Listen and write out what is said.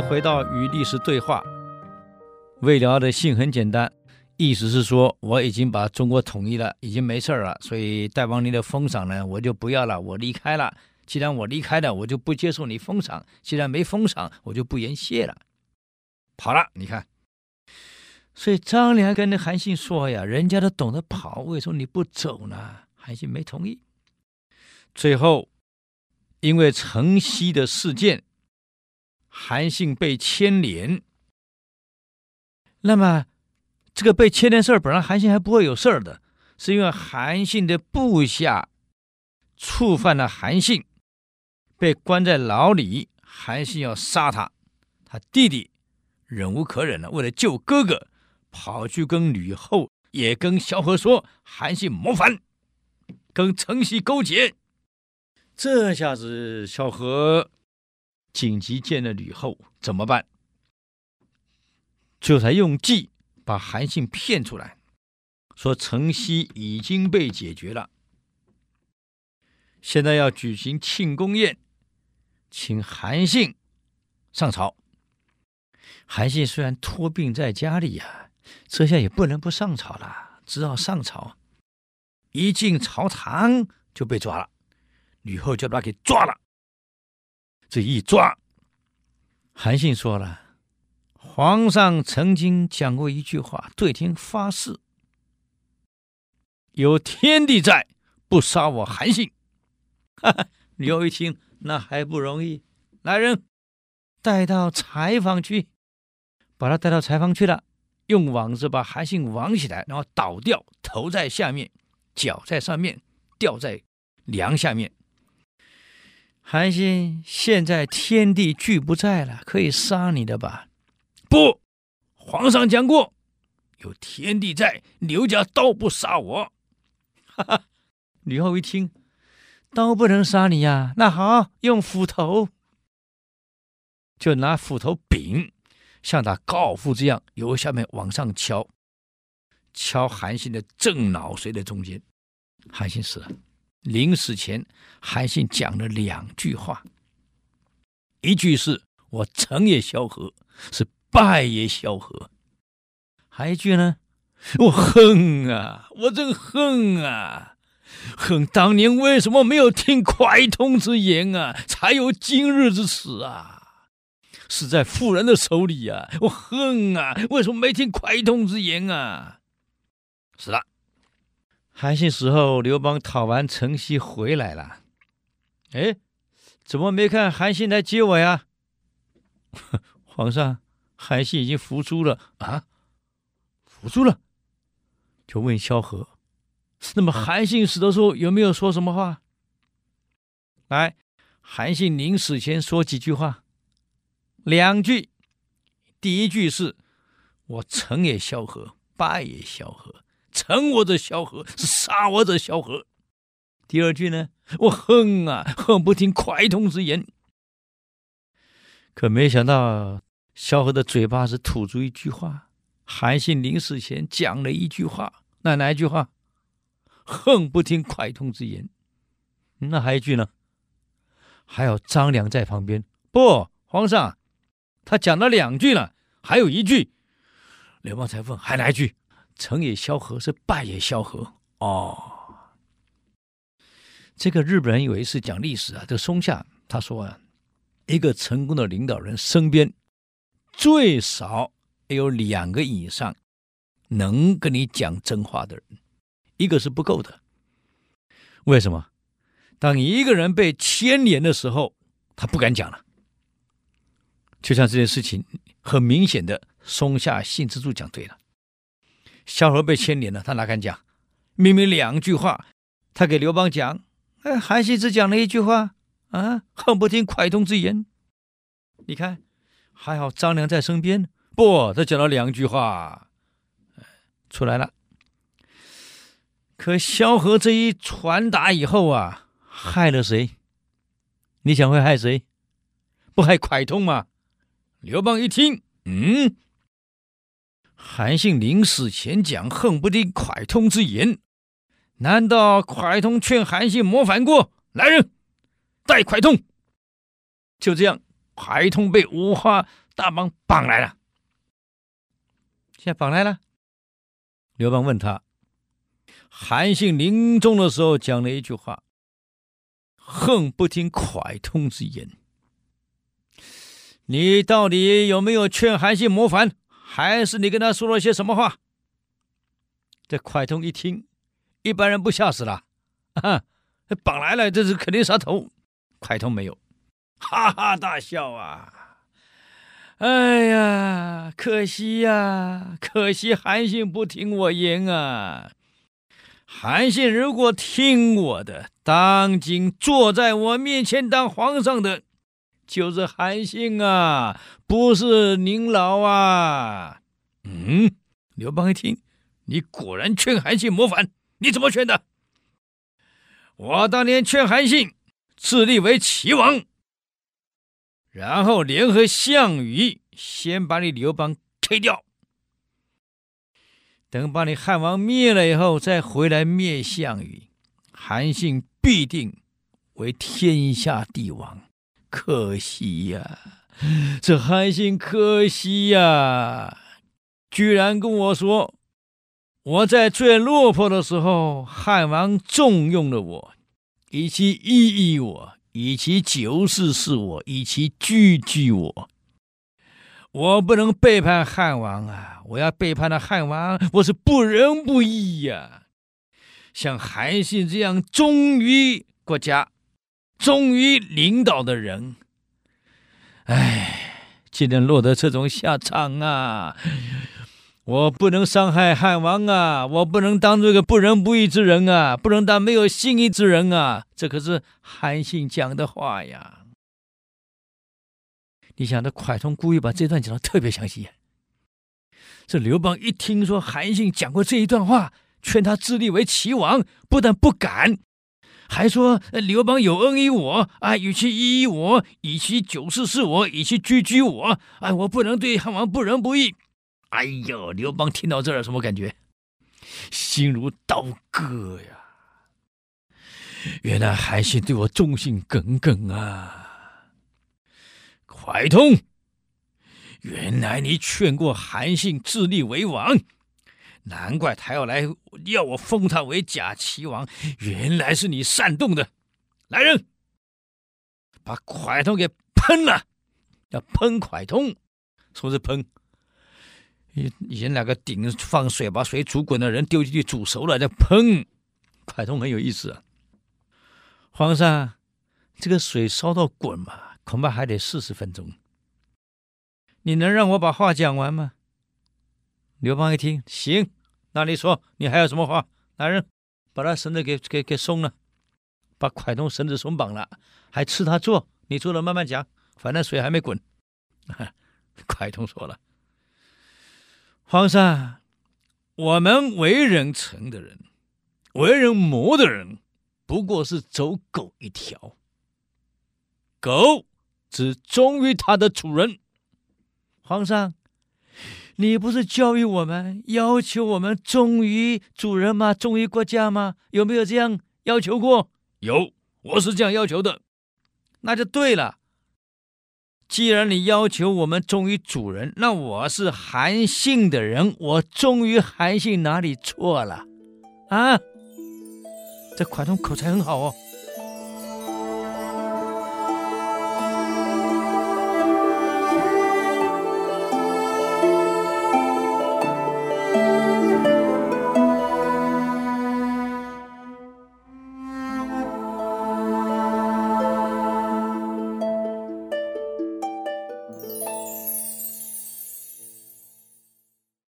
回到与历史对话。魏辽的信很简单，意思是说我已经把中国统一了，已经没事了，所以大王您的封赏呢，我就不要了，我离开了。既然我离开了，我就不接受你封赏；既然没封赏，我就不言谢了。跑了，你看。所以张良跟那韩信说呀：“人家都懂得跑，为什么你不走呢？”韩信没同意。最后，因为城西的事件，韩信被牵连。那么，这个被牵连事儿，本来韩信还不会有事儿的，是因为韩信的部下触犯了韩信，被关在牢里。韩信要杀他，他弟弟忍无可忍了，为了救哥哥。跑去跟吕后，也跟萧何说，韩信谋反，跟城西勾结。这下子萧何紧急见了吕后，怎么办？就才用计把韩信骗出来，说城西已经被解决了，现在要举行庆功宴，请韩信上朝。韩信虽然托病在家里呀。这下也不能不上朝了，只好上朝。一进朝堂就被抓了，吕后就把他给抓了。这一抓，韩信说了：“皇上曾经讲过一句话，对天发誓，有天地在，不杀我韩信。”哈哈，吕后一听，那还不容易？来人，带到柴房去，把他带到柴房去了。用网子把韩信网起来，然后倒吊，头在下面，脚在上面，吊在梁下面。韩信现在天地俱不在了，可以杀你的吧？不，皇上讲过，有天地在，刘家刀不杀我。哈哈，吕后一听，刀不能杀你呀，那好，用斧头，就拿斧头柄。像打高尔夫这样，由下面往上敲，敲韩信的正脑髓的中间。韩信死了。临死前，韩信讲了两句话：一句是“我成也萧何，是败也萧何”，还一句呢：“我恨啊，我真恨啊，恨当年为什么没有听蒯通之言啊，才有今日之死啊。”死在妇人的手里呀！我恨啊！为什么没听蒯通之言啊？死了。韩信死后，刘邦讨完城西回来了。哎，怎么没看韩信来接我呀？皇上，韩信已经伏诛了啊！伏诛了，就问萧何：那么韩信死的时候有没有说什么话？来，韩信临死前说几句话。两句，第一句是“我成也萧何，败也萧何，成我者萧何，是杀我者萧何”。第二句呢，“我恨啊，恨不听蒯通之言”。可没想到，萧何的嘴巴是吐出一句话，韩信临死前讲了一句话，那哪一句话？“恨不听蒯通之言”。那还一句呢？还有张良在旁边，不，皇上。他讲了两句了，还有一句，刘邦才问还哪一句？成也萧何，是败也萧何。哦，这个日本人有一次讲历史啊，这松下他说啊，一个成功的领导人身边最少有两个以上能跟你讲真话的人，一个是不够的。为什么？当一个人被牵连的时候，他不敢讲了。就像这件事情，很明显的，松下幸之助讲对了。萧何被牵连了，他哪敢讲？明明两句话，他给刘邦讲，哎，韩信只讲了一句话啊，恨不听蒯通之言。你看，还好张良在身边，不，他讲了两句话，出来了。可萧何这一传达以后啊，害了谁？你想会害谁？不害蒯通吗？刘邦一听，嗯，韩信临死前讲恨不听蒯通之言，难道蒯通劝韩信谋反过？来人，带蒯通。就这样，蒯通被五花大绑绑来了。现在绑来了。刘邦问他，韩信临终的时候讲了一句话：“恨不听蒯通之言。”你到底有没有劝韩信谋反，还是你跟他说了些什么话？这蒯通一听，一般人不吓死了啊！绑来了，这是肯定杀头。蒯通没有，哈哈大笑啊！哎呀，可惜呀，可惜韩信不听我言啊！韩信如果听我的，当今坐在我面前当皇上的，就是韩信啊，不是您老啊！嗯，刘邦一听，你果然劝韩信谋反，你怎么劝的？我当年劝韩信自立为齐王。然后联合项羽，先把你刘邦推掉，等把你汉王灭了以后，再回来灭项羽，韩信必定为天下帝王。可惜呀，这韩信可惜呀，居然跟我说，我在最落魄的时候，汉王重用了我，以其一一我。以其九世事我，以其居居我，我不能背叛汉王啊！我要背叛了汉王，我是不仁不义呀！像韩信这样忠于国家、忠于领导的人，哎，竟然落得这种下场啊！我不能伤害汉王啊！我不能当这个不仁不义之人啊！不能当没有信义之人啊！这可是韩信讲的话呀！你想，这蒯通故意把这段讲的特别详细。这刘邦一听说韩信讲过这一段话，劝他自立为齐王，不但不敢，还说刘邦有恩于我，哎，与其依依我，以其九世事我，以其居居我，哎，我不能对汉王不仁不义。哎呦，刘邦听到这儿什么感觉？心如刀割呀！原来韩信对我忠心耿耿啊！蒯通，原来你劝过韩信自立为王，难怪他要来要我封他为假齐王，原来是你煽动的！来人，把蒯通给喷了！要喷蒯通，说是喷。以以前那个鼎放水，把水煮滚的人丢进去煮熟了再喷，蒯通很有意思啊。皇上，这个水烧到滚嘛，恐怕还得四十分钟。你能让我把话讲完吗？刘邦一听，行，那你说，你还有什么话？来人，把他绳子给给给松了，把蒯通绳子松绑了，还赐他坐，你坐了慢慢讲，反正水还没滚。蒯通说了。皇上，我们为人臣的人，为人谋的人，不过是走狗一条。狗只忠于它的主人。皇上，你不是教育我们，要求我们忠于主人吗？忠于国家吗？有没有这样要求过？有，我是这样要求的。那就对了。既然你要求我们忠于主人，那我是韩信的人，我忠于韩信哪里错了？啊，这蒯通口才很好哦。